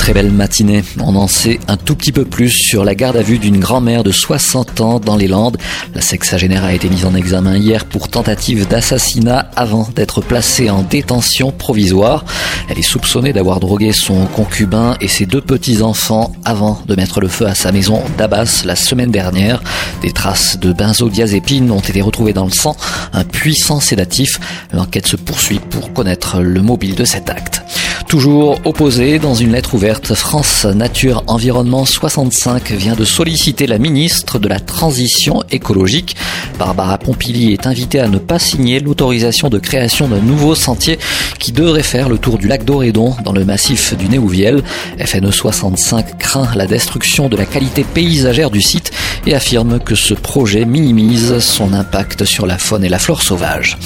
Très belle matinée. On en sait un tout petit peu plus sur la garde à vue d'une grand-mère de 60 ans dans les Landes. La sexagénaire a été mise en examen hier pour tentative d'assassinat avant d'être placée en détention provisoire. Elle est soupçonnée d'avoir drogué son concubin et ses deux petits-enfants avant de mettre le feu à sa maison d'Abbas la semaine dernière. Des traces de benzodiazépine ont été retrouvées dans le sang, un puissant sédatif. L'enquête se poursuit pour connaître le mobile de cet acte. Toujours opposé dans une lettre ouverte, France Nature Environnement 65 vient de solliciter la ministre de la Transition écologique. Barbara Pompili est invitée à ne pas signer l'autorisation de création d'un nouveau sentier qui devrait faire le tour du lac d'Orédon dans le massif du Néouviel. FNE 65 craint la destruction de la qualité paysagère du site et affirme que ce projet minimise son impact sur la faune et la flore sauvage.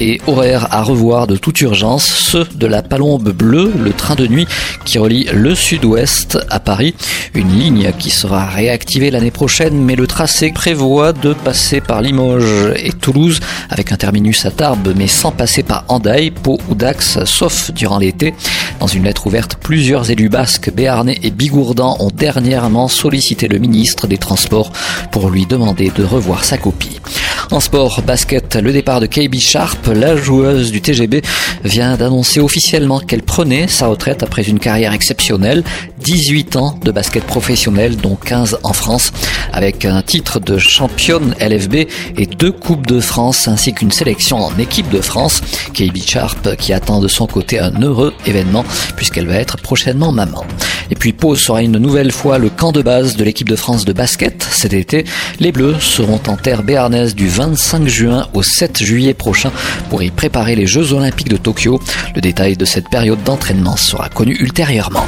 Et horaire à revoir de toute urgence, ceux de la Palombe Bleue, le train de nuit qui relie le sud-ouest à Paris. Une ligne qui sera réactivée l'année prochaine, mais le tracé prévoit de passer par Limoges et Toulouse avec un terminus à Tarbes, mais sans passer par Andaille, Pau ou Dax, sauf durant l'été. Dans une lettre ouverte, plusieurs élus basques, béarnais et bigourdans ont dernièrement sollicité le ministre des Transports pour lui demander de revoir sa copie. En sport, basket, le départ de KB Sharp, la joueuse du TGB, vient d'annoncer officiellement qu'elle prenait sa retraite après une carrière exceptionnelle. 18 ans de basket professionnel, dont 15 en France, avec un titre de championne LFB et deux Coupes de France, ainsi qu'une sélection en équipe de France. KB Sharp qui attend de son côté un heureux événement, puisqu'elle va être prochainement maman. Et puis Pau sera une nouvelle fois le camp de base de l'équipe de France de basket. Cet été, les Bleus seront en terre béarnaise du 25 juin au 7 juillet prochain pour y préparer les Jeux Olympiques de Tokyo. Le détail de cette période d'entraînement sera connu ultérieurement.